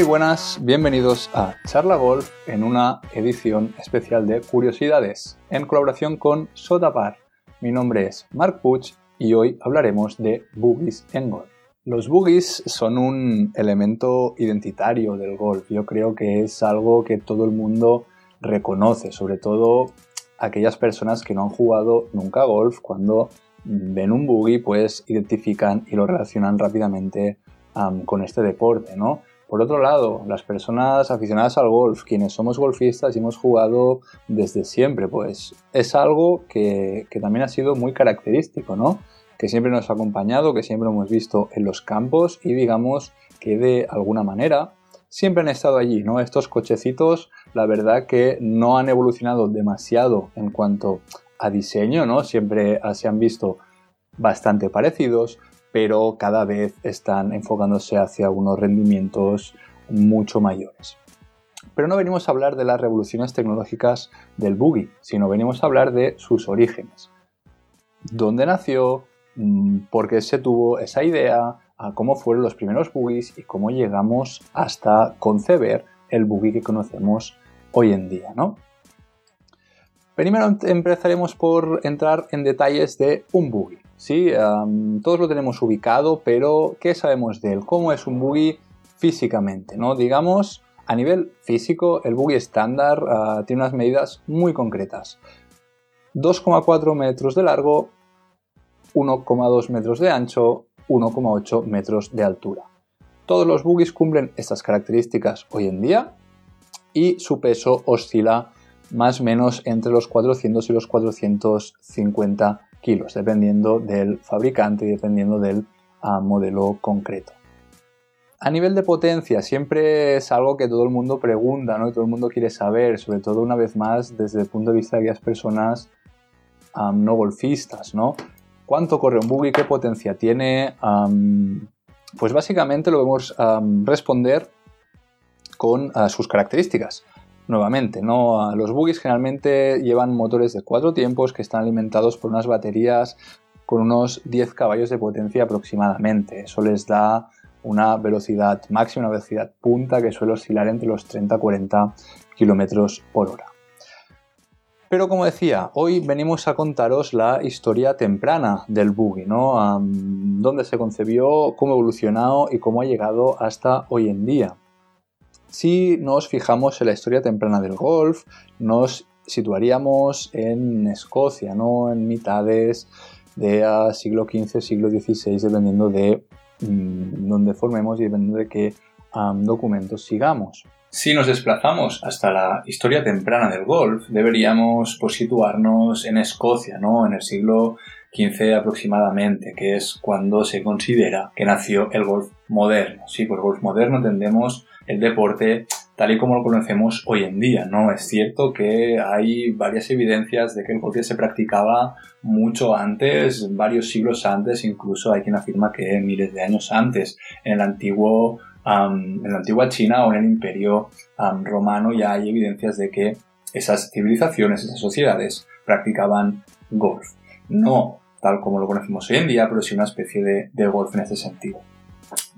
Muy buenas, bienvenidos a Charla Golf en una edición especial de Curiosidades en colaboración con Sotapar. Mi nombre es Mark Puch y hoy hablaremos de boogies en golf. Los boogies son un elemento identitario del golf. Yo creo que es algo que todo el mundo reconoce, sobre todo aquellas personas que no han jugado nunca golf, cuando ven un boogie, pues identifican y lo relacionan rápidamente con este deporte, ¿no? Por otro lado, las personas aficionadas al golf, quienes somos golfistas y hemos jugado desde siempre, pues es algo que, también ha sido muy característico, ¿no? Que siempre nos ha acompañado, que siempre hemos visto en los campos y digamos que de alguna manera siempre han estado allí, ¿no? Estos cochecitos, la verdad que no han evolucionado demasiado en cuanto a diseño, ¿no? Siempre se han visto bastante parecidos, pero cada vez están enfocándose hacia unos rendimientos mucho mayores. Pero no venimos a hablar de las revoluciones tecnológicas del buggy, sino venimos a hablar de sus orígenes. ¿Dónde nació? Mm, ¿Por qué se tuvo esa idea? cómo fueron los primeros buggies y cómo llegamos hasta conceber el buggy que conocemos hoy en día, ¿no? Primero empezaremos por entrar en detalles de un buggy. ¿sí? todos lo tenemos ubicado, pero ¿qué sabemos de él? ¿Cómo es un buggy físicamente? ¿no? Digamos, a nivel físico, el buggy estándar ah, tiene unas medidas muy concretas. 2,4 metros de largo, 1,2 metros de ancho, 1,8 metros de altura. Todos los buggies cumplen estas características hoy en día y su peso oscila más o menos entre los 400 y los 450 kilos, dependiendo del fabricante y dependiendo del ah, modelo concreto. A nivel de potencia, siempre es algo que todo el mundo pregunta, ¿no? Y todo el mundo quiere saber, sobre todo una vez más desde el punto de vista de aquellas personas ah, no golfistas, ¿no? ¿Cuánto corre un buggy? ¿Qué potencia tiene? pues básicamente lo vamos a responder con ah, sus características. Nuevamente, ¿no? Los buggies generalmente llevan motores de cuatro tiempos que están alimentados por unas baterías con unos 10 caballos de potencia aproximadamente. Eso les da una velocidad máxima, una velocidad punta que suele oscilar entre los 30 y 40 km por hora. Pero como decía, hoy venimos a contaros la historia temprana del buggy, ¿no? dónde se concebió, cómo ha evolucionado y cómo ha llegado hasta hoy en día. Si nos fijamos en la historia temprana del golf, nos situaríamos en Escocia, ¿no? En mitades de siglo XV, siglo XVI, dependiendo de mm, dónde formemos y dependiendo de qué documentos sigamos. Si nos desplazamos hasta la historia temprana del golf, deberíamos pues, situarnos en Escocia, ¿no? En el siglo XV aproximadamente, que es cuando se considera que nació el golf moderno. Sí, por golf moderno entendemos el deporte tal y como lo conocemos hoy en día, ¿no? Es cierto que hay varias evidencias de que el golf se practicaba mucho antes, varios siglos antes, incluso hay quien afirma que miles de años antes, en el antiguo en la antigua China o en el imperio romano ya hay evidencias de que esas civilizaciones, esas sociedades practicaban golf. No tal como lo conocemos hoy en día, pero sí una especie de, golf en este sentido.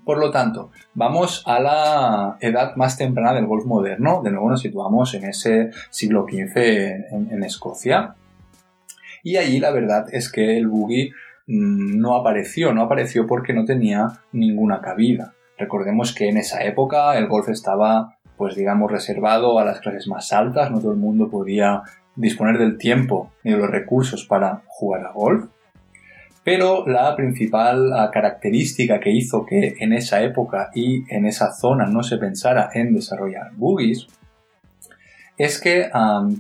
Por lo tanto, vamos a la edad más temprana del golf moderno. De nuevo nos situamos en ese siglo XV en, Escocia. Y allí la verdad es que el buggy mm, no apareció, no apareció porque no tenía ninguna cabida. Recordemos que en esa época el golf estaba, pues digamos, reservado a las clases más altas, no todo el mundo podía disponer del tiempo ni de los recursos para jugar a golf. Pero la principal ah, característica que hizo que en esa época y en esa zona no se pensara en desarrollar boogies es que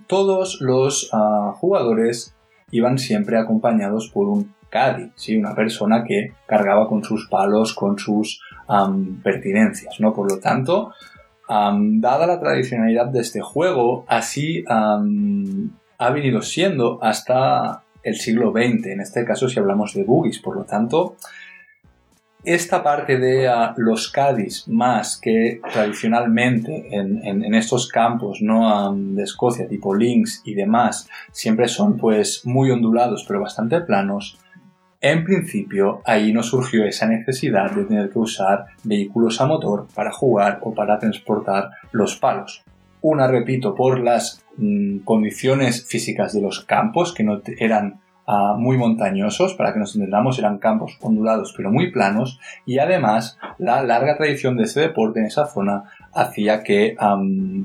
todos los ah, jugadores iban siempre acompañados por un caddy, ¿sí? una persona que cargaba con sus palos, con sus pertinencias, ¿no? Por lo tanto, dada la tradicionalidad de este juego, así ha venido siendo hasta el siglo XX, en este caso si hablamos de boogies, por lo tanto, esta parte de ah, los caddies más que tradicionalmente en, estos campos ¿no? de Escocia tipo links y demás siempre son pues muy ondulados pero bastante planos en principio ahí no surgió esa necesidad de tener que usar vehículos a motor para jugar o para transportar los palos. Una, repito, por las mm, condiciones físicas de los campos, que no eran ah, muy montañosos, para que nos entendamos, eran campos ondulados pero muy planos, y además la larga tradición de ese deporte en esa zona hacía que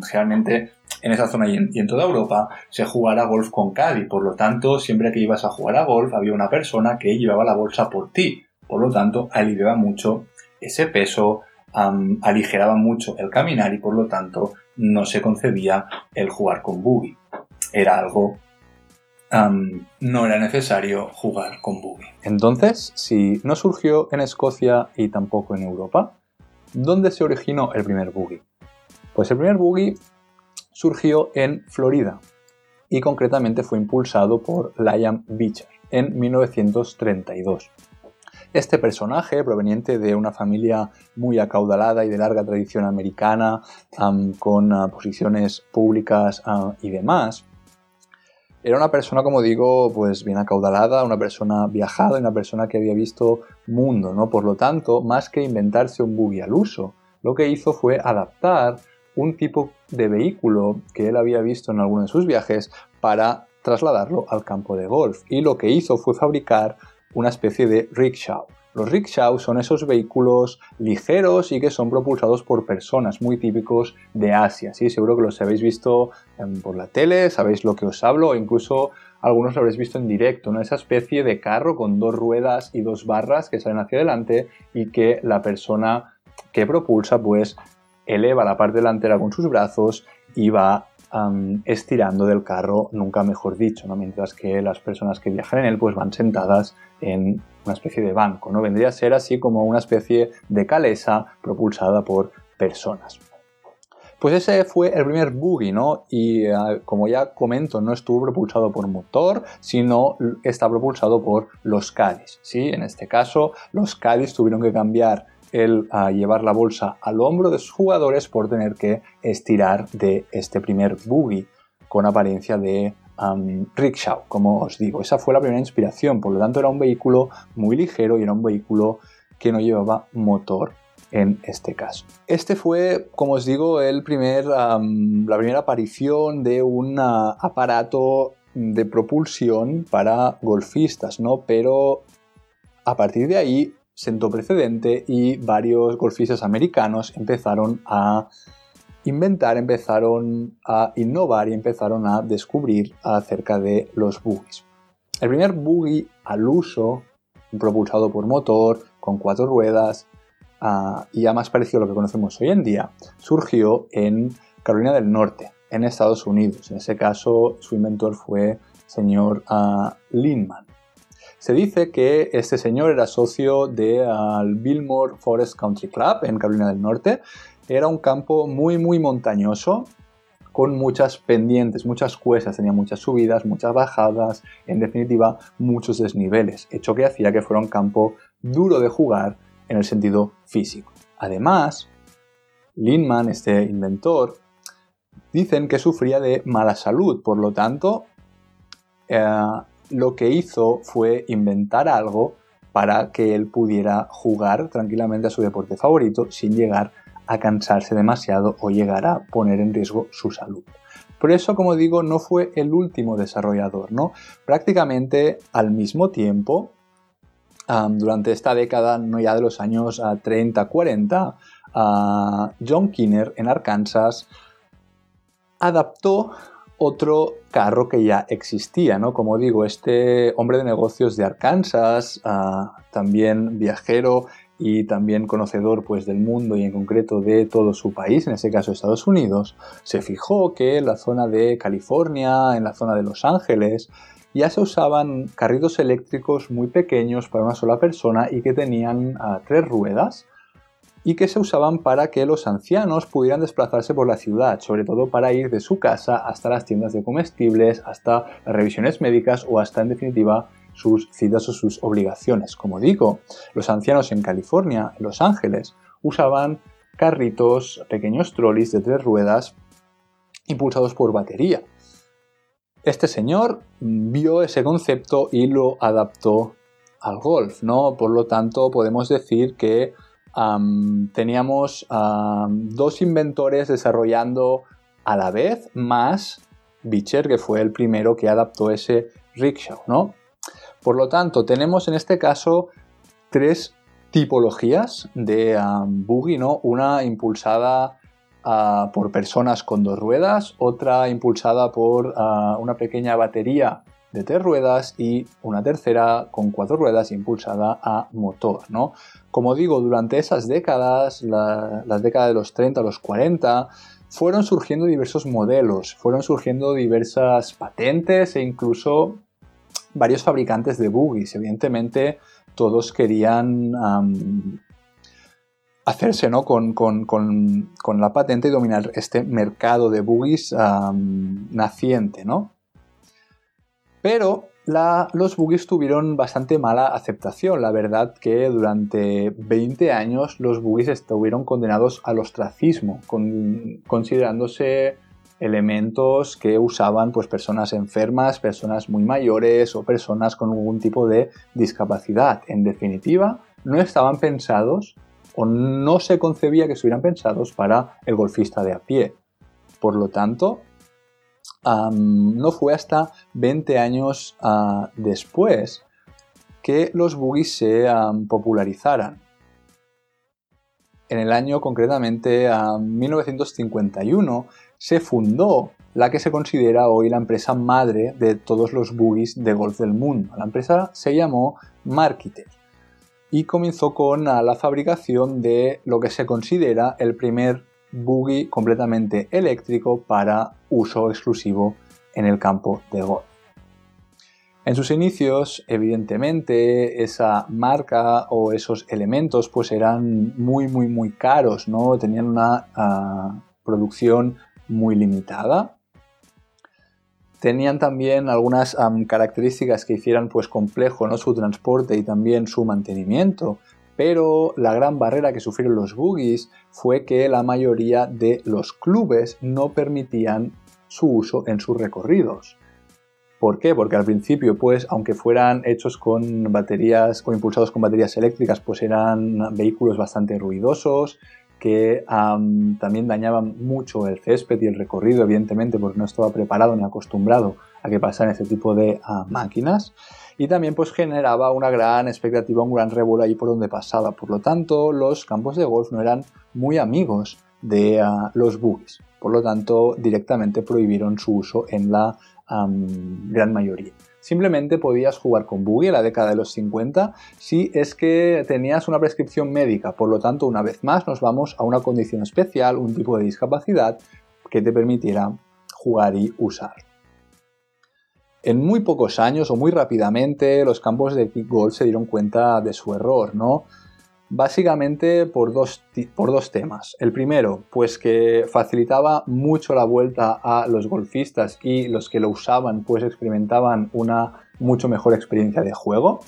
generalmente en esa zona y en, toda Europa se jugara golf con caddy. Por lo tanto, siempre que ibas a jugar a golf había una persona que llevaba la bolsa por ti. Por lo tanto, aliviaba mucho ese peso, aligeraba mucho el caminar y por lo tanto no se concebía el jugar con buggy. Era algo... no era necesario jugar con buggy. Entonces, si no surgió en Escocia y tampoco en Europa, ¿dónde se originó el primer buggy? Pues el primer buggy surgió en Florida y concretamente fue impulsado por Liam Beecher en 1932. Este personaje, proveniente de una familia muy acaudalada y de larga tradición americana, con ah, posiciones públicas ah, y demás, era una persona, como digo, pues bien acaudalada, una persona viajada, una persona que había visto mundo, ¿no? Por lo tanto, más que inventarse un buggy al uso, lo que hizo fue adaptar un tipo de vehículo que él había visto en alguno de sus viajes para trasladarlo al campo de golf. Y lo que hizo fue fabricar una especie de rickshaw. Los rickshaws son esos vehículos ligeros y que son propulsados por personas, muy típicos de Asia. Sí, seguro que los habéis visto em, por la tele, sabéis lo que os hablo, o incluso algunos lo habréis visto en directo, ¿no? Esa especie de carro con dos ruedas y dos barras que salen hacia adelante y que la persona que propulsa pues eleva la parte delantera con sus brazos y va estirando del carro, nunca mejor dicho, ¿no? mientras que las personas que viajan en él pues van sentadas en una especie de banco, ¿no? vendría a ser así como una especie de calesa propulsada por personas. Pues ese fue el primer buggy, ¿no? Y ah, como ya comento, no estuvo propulsado por motor, sino está propulsado por los Cádiz, ¿sí? En este caso, los Cádiz tuvieron que cambiar el llevar la bolsa al hombro de sus jugadores por tener que estirar de este primer buggy con apariencia de rickshaw, como os digo. Esa fue la primera inspiración, por lo tanto era un vehículo muy ligero y era un vehículo que no llevaba motor en este caso. Este fue, como os digo, el primer, la primera aparición de un aparato de propulsión para golfistas, ¿no? Pero a partir de ahí sentó precedente y varios golfistas americanos empezaron a inventar, empezaron a innovar y empezaron a descubrir acerca de los buggies. El primer buggy al uso, propulsado por motor, con cuatro ruedas, ah, y ya más parecido a lo que conocemos hoy en día, surgió en Carolina del Norte, en Estados Unidos. En ese caso, su inventor fue señor uh, se dice que este señor era socio del Billmore Forest Country Club en Carolina del Norte. Era un campo muy, muy montañoso, con muchas pendientes, muchas cuestas, tenía muchas subidas, muchas bajadas, en definitiva, muchos desniveles, hecho que hacía que fuera un campo duro de jugar en el sentido físico. Además, Lindman, este inventor, dicen que sufría de mala salud, por lo tanto, eh, lo que hizo fue inventar algo para que él pudiera jugar tranquilamente a su deporte favorito sin llegar a cansarse demasiado o llegar a poner en riesgo su salud. Por eso, como digo, no fue el último desarrollador, ¿no? Prácticamente al mismo tiempo, durante esta década, no ya de los años 30-40, John Kinner en Arkansas adaptó otro carro que ya existía, ¿no? Como digo, este hombre de negocios de Arkansas, ah, también viajero y también conocedor pues, del mundo y en concreto de todo su país, en este caso Estados Unidos, se fijó que en la zona de California, en la zona de Los Ángeles, ya se usaban carritos eléctricos muy pequeños para una sola persona y que tenían ah, tres ruedas y que se usaban para que los ancianos pudieran desplazarse por la ciudad, sobre todo para ir de su casa hasta las tiendas de comestibles, hasta las revisiones médicas o hasta en definitiva sus citas o sus obligaciones. Como digo, los ancianos en California, en Los Ángeles, usaban carritos, pequeños trolleys de tres ruedas impulsados por batería. Este señor vio ese concepto y lo adaptó al golf, ¿no? Por lo tanto, podemos decir que teníamos dos inventores desarrollando a la vez, más Beecher, que fue el primero que adaptó ese rickshaw, ¿no? Por lo tanto, tenemos en este caso tres tipologías de buggy, ¿no? Una impulsada ah, por personas con dos ruedas, otra impulsada por ah, una pequeña batería de tres ruedas y una tercera con cuatro ruedas impulsada a motor, ¿no? Como digo, durante esas décadas, las décadas de los 30 a los 40, fueron surgiendo diversos modelos, fueron surgiendo diversas patentes e incluso varios fabricantes de buggies. Evidentemente, todos querían hacerse ¿no? con, la patente y dominar este mercado de buggies naciente. ¿no? Pero los buggies tuvieron bastante mala aceptación. La verdad que durante 20 años los buggies estuvieron condenados al ostracismo, considerándose elementos que usaban pues, personas enfermas, personas muy mayores o personas con algún tipo de discapacidad. En definitiva, no estaban pensados o no se concebía que estuvieran pensados para el golfista de a pie. Por lo tanto, no fue hasta 20 años ah, después que los buggies se popularizaran. En el año concretamente a 1951 se fundó la que se considera hoy la empresa madre de todos los buggies de golf del mundo. La empresa se llamó Marketer y comenzó con la fabricación de lo que se considera el primer buggy completamente eléctrico para uso exclusivo en el campo de golf. En sus inicios, evidentemente, esa marca o esos elementos pues eran muy, muy, muy caros, ¿no? Tenían una ah, producción muy limitada. Tenían también algunas características que hicieran pues complejo ¿no? su transporte y también su mantenimiento, pero la gran barrera que sufrieron los buggies fue que la mayoría de los clubes no permitían su uso en sus recorridos. ¿Por qué? Porque al principio, pues, aunque fueran hechos con baterías o impulsados con baterías eléctricas, pues eran vehículos bastante ruidosos, que también dañaban mucho el césped y el recorrido, evidentemente, porque no estaba preparado ni acostumbrado a que pasaran este tipo de ah, máquinas. Y también pues generaba una gran expectativa, un gran revuelo ahí por donde pasaba. Por lo tanto, los campos de golf no eran muy amigos de ah, los buggies. Por lo tanto, directamente prohibieron su uso en la gran mayoría. Simplemente podías jugar con buggy en la década de los 50 si es que tenías una prescripción médica. Por lo tanto, una vez más nos vamos a una condición especial, un tipo de discapacidad que te permitiera jugar y usar. En muy pocos años o muy rápidamente los campos de golf se dieron cuenta de su error, ¿no? Básicamente por dos, por dos temas. El primero, pues que facilitaba mucho la vuelta a los golfistas y los que lo usaban pues experimentaban una mucho mejor experiencia de juego.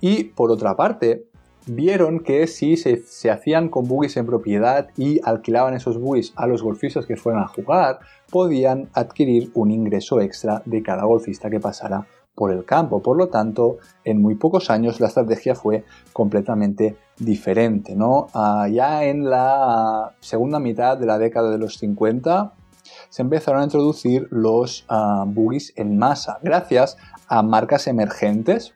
Y por otra parte, vieron que si se, hacían con buggies en propiedad y alquilaban esos buggies a los golfistas que fueran a jugar, podían adquirir un ingreso extra de cada golfista que pasara por el campo. Por lo tanto, en muy pocos años la estrategia fue completamente diferente. ¿no? Ah, ya en la segunda mitad de la década de los 50 se empezaron a introducir los uh, buggies en masa, gracias a marcas emergentes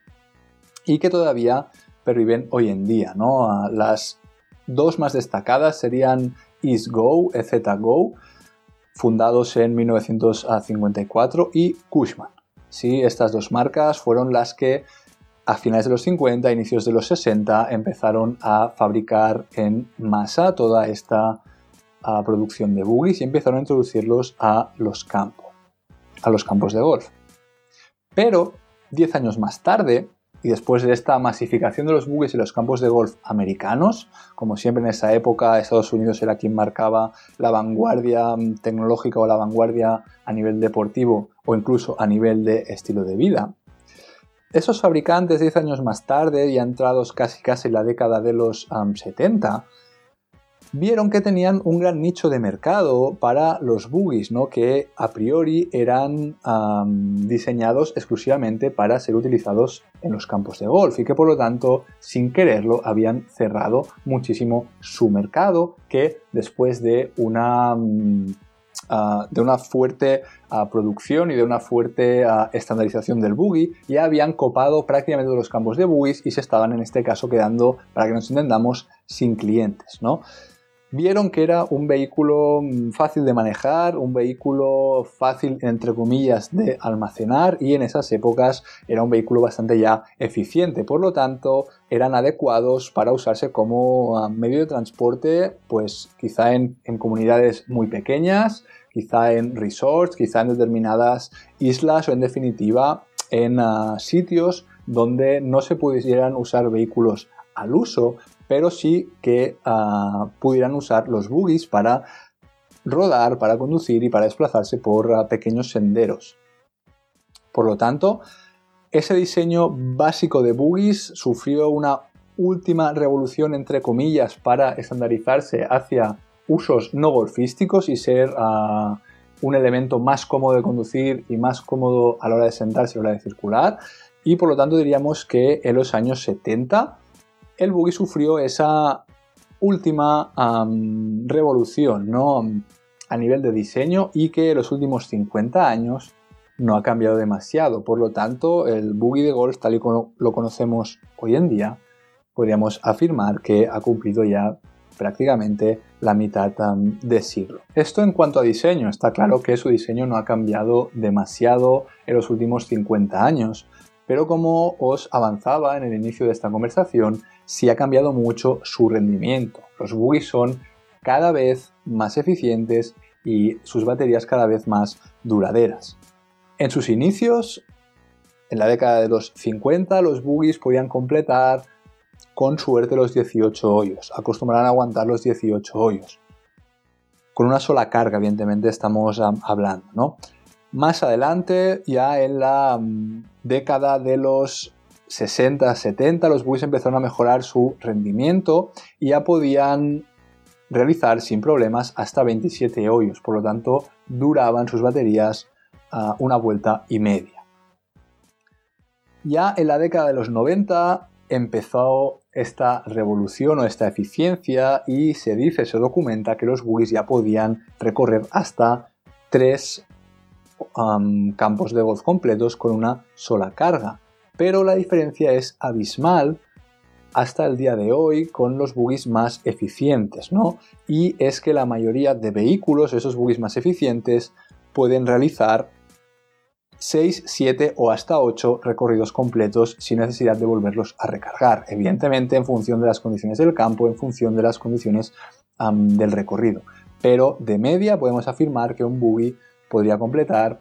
y que todavía perviven hoy en día. ¿no? Ah, las dos más destacadas serían EaseGo, EZGo, fundados en 1954, y Cushman. Sí, estas dos marcas fueron las que a finales de los 50, inicios de los 60, empezaron a fabricar en masa toda esta producción de buggies y empezaron a introducirlos a los campos, a los campos de golf. Pero 10 años más tarde, y después de esta masificación de los buggies y los campos de golf americanos, como siempre en esa época Estados Unidos era quien marcaba la vanguardia mm, tecnológica o la vanguardia a nivel deportivo o incluso a nivel de estilo de vida, esos fabricantes 10 años más tarde, y entrados casi casi en la década de los 70, vieron que tenían un gran nicho de mercado para los buggies, ¿no? que a priori eran diseñados exclusivamente para ser utilizados en los campos de golf y que por lo tanto, sin quererlo, habían cerrado muchísimo su mercado que después de una... Ah, de una fuerte ah, producción y de una fuerte ah, estandarización del buggy, ya habían copado prácticamente todos los campos de buggies y se estaban en este caso quedando, para que nos entendamos, sin clientes. ¿no? Vieron que era un vehículo mm, fácil de manejar, un vehículo fácil, entre comillas, de almacenar y en esas épocas era un vehículo bastante ya eficiente. Por lo tanto, eran adecuados para usarse como ah, medio de transporte, pues quizá en, comunidades muy pequeñas, quizá en resorts, quizá en determinadas islas o en definitiva en ah, sitios donde no se pudieran usar vehículos al uso, pero sí que ah, pudieran usar los buggies para rodar, para conducir y para desplazarse por ah, pequeños senderos. Por lo tanto, ese diseño básico de buggies sufrió una última revolución, entre comillas, para estandarizarse hacia usos no golfísticos y ser ah, un elemento más cómodo de conducir y más cómodo a la hora de sentarse a la hora de circular. Y por lo tanto diríamos que en los años 70 el buggy sufrió esa última revolución ¿no? a nivel de diseño y que en los últimos 50 años no ha cambiado demasiado. Por lo tanto, el buggy de golf, tal y como lo conocemos hoy en día, podríamos afirmar que ha cumplido ya prácticamente la mitad de siglo. Esto en cuanto a diseño, está claro que su diseño no ha cambiado demasiado en los últimos 50 años, pero como os avanzaba en el inicio de esta conversación, sí ha cambiado mucho su rendimiento. Los buggies son cada vez más eficientes y sus baterías cada vez más duraderas. En sus inicios, en la década de los 50, los buggies podían completar con suerte los 18 hoyos, acostumbrarán aguantar los 18 hoyos. Con una sola carga, evidentemente, estamos hablando, ¿no? Más adelante, ya en la mm, década de los 60, 70, los buggies empezaron a mejorar su rendimiento y ya podían realizar sin problemas hasta 27 hoyos, por lo tanto duraban sus baterías una vuelta y media. Ya en la década de los 90 empezó esta revolución o esta eficiencia y se dice, se documenta que los buggies ya podían recorrer hasta campos de golf completos con una sola carga. Pero la diferencia es abismal hasta el día de hoy con los buggies más eficientes, ¿no? Y es que la mayoría de vehículos, esos buggies más eficientes, pueden realizar 6, 7 o hasta 8 recorridos completos sin necesidad de volverlos a recargar, evidentemente en función de las condiciones del campo, en función de las condiciones del recorrido. Pero de media podemos afirmar que un buggy podría completar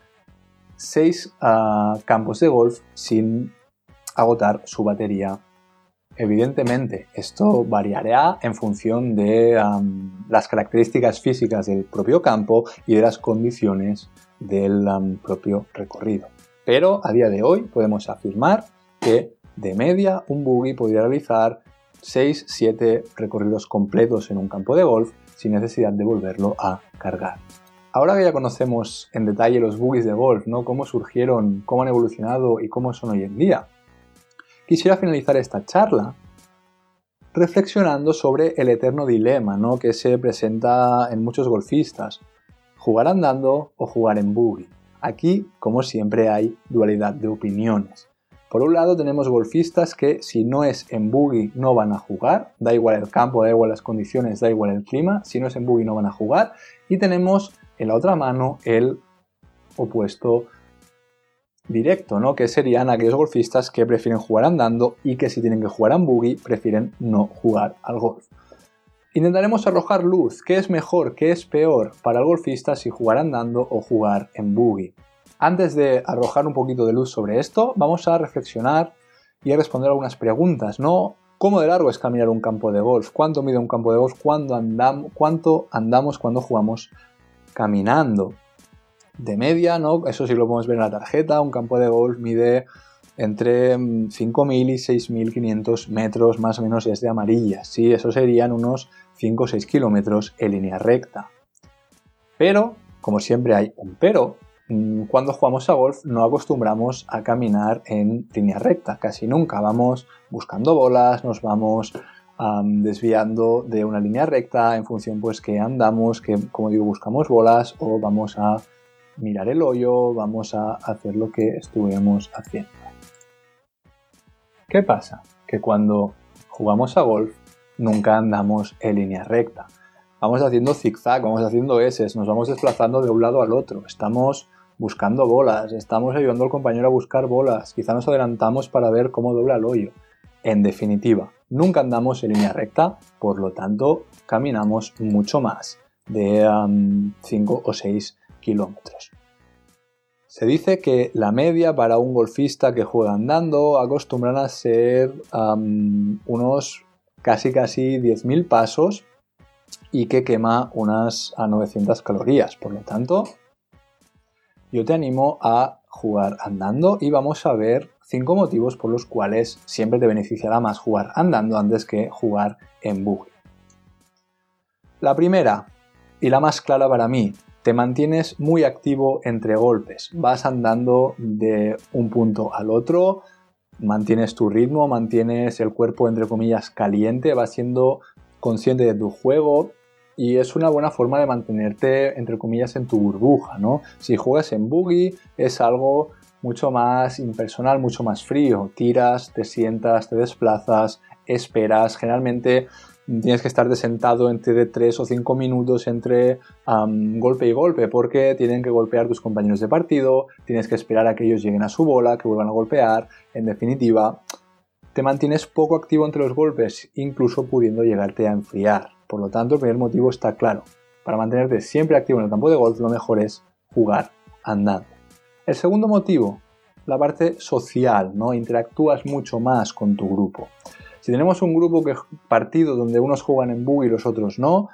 6 ah, campos de golf sin agotar su batería. Evidentemente, esto variará en función de las características físicas del propio campo y de las condiciones del propio recorrido. Pero a día de hoy podemos afirmar que de media un buggy podría realizar 6-7 recorridos completos en un campo de golf sin necesidad de volverlo a cargar. Ahora que ya conocemos en detalle los buggies de golf, ¿no? cómo surgieron, cómo han evolucionado y cómo son hoy en día, quisiera finalizar esta charla reflexionando sobre el eterno dilema ¿no? que se presenta en muchos golfistas, jugar andando o jugar en buggy. Aquí, como siempre, hay dualidad de opiniones. Por un lado tenemos golfistas que si no es en buggy no van a jugar, da igual el campo, da igual las condiciones, da igual el clima, si no es en buggy no van a jugar. Y tenemos en la otra mano el opuesto directo, ¿no? Que serían aquellos golfistas que prefieren jugar andando y que si tienen que jugar en buggy prefieren no jugar al golf. Intentaremos arrojar luz, qué es mejor, qué es peor para el golfista si jugar andando o jugar en buggy. Antes de arrojar un poquito de luz sobre esto, vamos a reflexionar y a responder algunas preguntas, ¿no? ¿Cómo de largo es caminar un campo de golf? ¿Cuánto mide un campo de golf? ¿Cuánto andamos, cuánto andamos cuando jugamos caminando. De media, ¿no? Eso sí lo podemos ver en la tarjeta. Un campo de golf mide entre 5.000 mm, y 6.500 metros más o menos desde amarilla. Sí, eso serían unos 5 o 6 kilómetros en línea recta. Pero, como siempre hay un pero, cuando jugamos a golf no acostumbramos a caminar en línea recta, casi nunca. Vamos buscando bolas, nos vamos desviando de una línea recta en función pues que andamos, que como digo buscamos bolas o vamos a mirar el hoyo, vamos a hacer lo que estuvimos haciendo. ¿Qué pasa? Que cuando jugamos a golf nunca andamos en línea recta. Vamos haciendo zigzag, vamos haciendo S, nos vamos desplazando de un lado al otro. Estamos buscando bolas, estamos ayudando al compañero a buscar bolas, quizá nos adelantamos para ver cómo dobla el hoyo. En definitiva, nunca andamos en línea recta, por lo tanto caminamos mucho más de 5 o 6 kilómetros. Se dice que la media para un golfista que juega andando acostumbran a ser unos casi casi 10.000 pasos y que quema unas a 900 calorías. Por lo tanto, yo te animo a jugar andando y vamos a ver cinco motivos por los cuales siempre te beneficiará más jugar andando antes que jugar en buggy. La primera, y la más clara para mí, te mantienes muy activo entre golpes. Vas andando de un punto al otro, mantienes tu ritmo, mantienes el cuerpo entre comillas caliente, vas siendo consciente de tu juego y es una buena forma de mantenerte entre comillas en tu burbuja, ¿no? Si juegas en buggy es algo mucho más impersonal, mucho más frío. Tiras, te sientas, te desplazas, esperas. Generalmente tienes que estar sentado entre 3 o 5 minutos entre golpe y golpe porque tienen que golpear tus compañeros de partido, tienes que esperar a que ellos lleguen a su bola, que vuelvan a golpear. En definitiva, te mantienes poco activo entre los golpes, incluso pudiendo llegarte a enfriar. Por lo tanto, el primer motivo está claro. Para mantenerte siempre activo en el campo de golf, lo mejor es jugar andando. El segundo motivo, la parte social, ¿no? Interactúas mucho más con tu grupo. Si tenemos un grupo que partido donde unos juegan en bug y los otros no,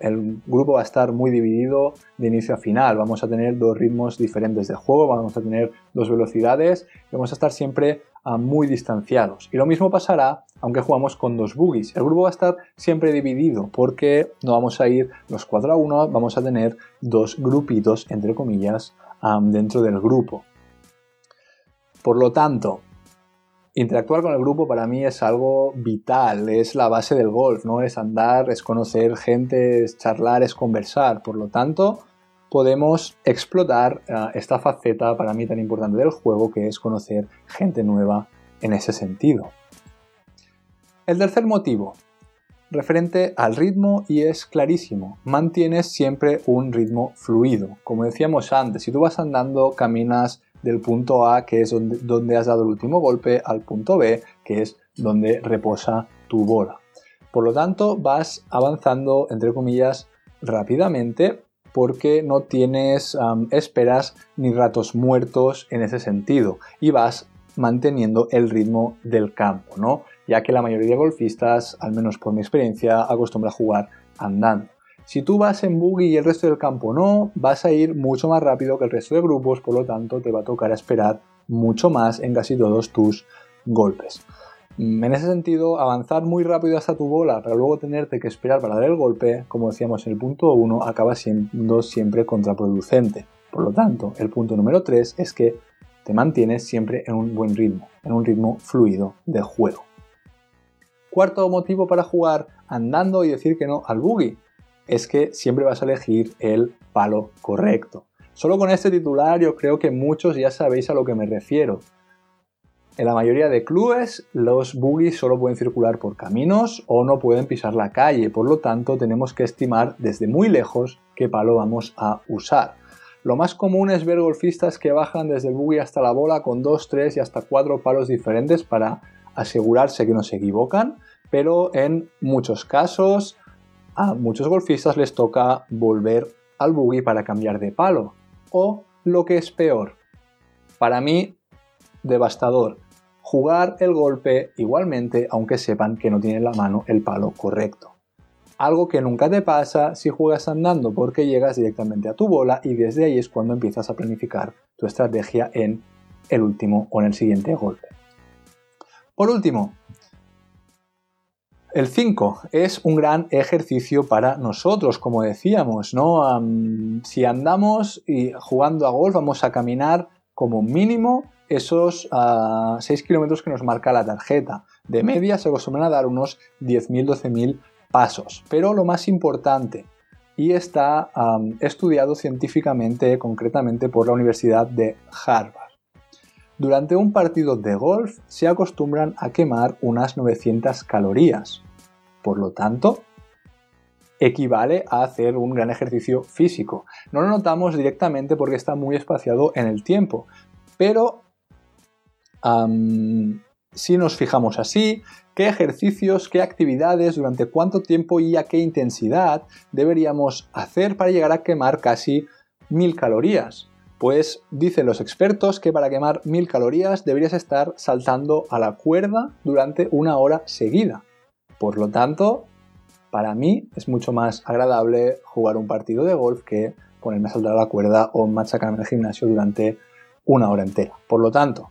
el, grupo va a estar muy dividido de inicio a final. Vamos a tener dos ritmos diferentes de juego, vamos a tener dos velocidades y vamos a estar siempre ah, muy distanciados. Y lo mismo pasará aunque jugamos con dos boogies. El grupo va a estar siempre dividido porque no vamos a ir los 4 a 1, vamos a tener dos grupitos, entre comillas, dentro del grupo. Por lo tanto, interactuar con el grupo para mí es algo vital, es la base del golf, no es andar, es conocer gente, es charlar, es conversar. Por lo tanto, podemos explotar eh, esta faceta para mí tan importante del juego que es conocer gente nueva en ese sentido. El tercer motivo, referente al ritmo y es clarísimo. Mantienes siempre un ritmo fluido. Como decíamos antes, si tú vas andando, caminas del punto A, que es donde, has dado el último golpe, al punto B, que es donde reposa tu bola. Por lo tanto, vas avanzando, entre comillas, rápidamente porque no tienes esperas ni ratos muertos en ese sentido y vas manteniendo el ritmo del campo, ¿no? ya que la mayoría de golfistas, al menos por mi experiencia, acostumbra a jugar andando. Si tú vas en buggy y el resto del campo no, vas a ir mucho más rápido que el resto de grupos, por lo tanto te va a tocar esperar mucho más en casi todos tus golpes. Mm, en ese sentido, avanzar muy rápido hasta tu bola para luego tenerte que esperar para dar el golpe, como decíamos en el punto 1, acaba siendo siempre contraproducente. Por lo tanto, el punto número 3 es que te mantienes siempre en un buen ritmo, en un ritmo fluido de juego. Cuarto motivo para jugar andando y decir que no al buggy es que siempre vas a elegir el palo correcto. Solo con este titular yo creo que muchos ya sabéis a lo que me refiero. En la mayoría de clubes los buggies solo pueden circular por caminos o no pueden pisar la calle, por lo tanto tenemos que estimar desde muy lejos qué palo vamos a usar. Lo más común es ver golfistas que bajan desde el buggy hasta la bola con 2, 3 y hasta 4 palos diferentes para asegurarse que no se equivocan, pero en muchos casos a muchos golfistas les toca volver al buggy para cambiar de palo. O lo que es peor, para mí, devastador, jugar el golpe igualmente aunque sepan que no tienen la mano el palo correcto. Algo que nunca te pasa si juegas andando porque llegas directamente a tu bola y desde ahí es cuando empiezas a planificar tu estrategia en el último o en el siguiente golpe. Por último, el 5 es un gran ejercicio para nosotros, como decíamos, ¿no? si andamos y jugando a golf, vamos a caminar como mínimo esos 6 ah, kilómetros que nos marca la tarjeta. De media se acostumbran a dar unos 10.000, 12.000 pasos. Pero lo más importante, y está estudiado científicamente, concretamente por la Universidad de Harvard. Durante un partido de golf se acostumbran a quemar unas 900 calorías. Por lo tanto, equivale a hacer un gran ejercicio físico. No lo notamos directamente porque está muy espaciado en el tiempo, pero si nos fijamos así, qué ejercicios, qué actividades, durante cuánto tiempo y a qué intensidad deberíamos hacer para llegar a quemar casi mil calorías. Pues dicen los expertos que para quemar mil calorías deberías estar saltando a la cuerda durante una hora seguida. Por lo tanto, para mí es mucho más agradable jugar un partido de golf que ponerme a saltar a la cuerda o machacarme en el gimnasio durante una hora entera. Por lo tanto,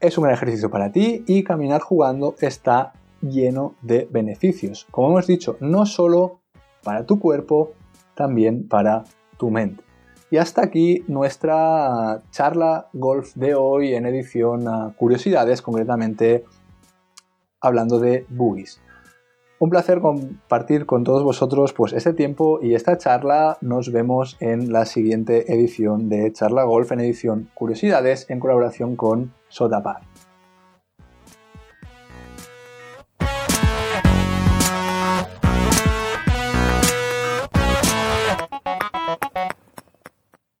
es un gran ejercicio para ti y caminar jugando está lleno de beneficios. Como hemos dicho, no solo para tu cuerpo, también para tu mente. Y hasta aquí nuestra charla golf de hoy en edición curiosidades, concretamente hablando de boogies. Un placer compartir con todos vosotros pues este tiempo y esta charla. Nos vemos en la siguiente edición de Charla Golf en edición Curiosidades en colaboración con Sodapar.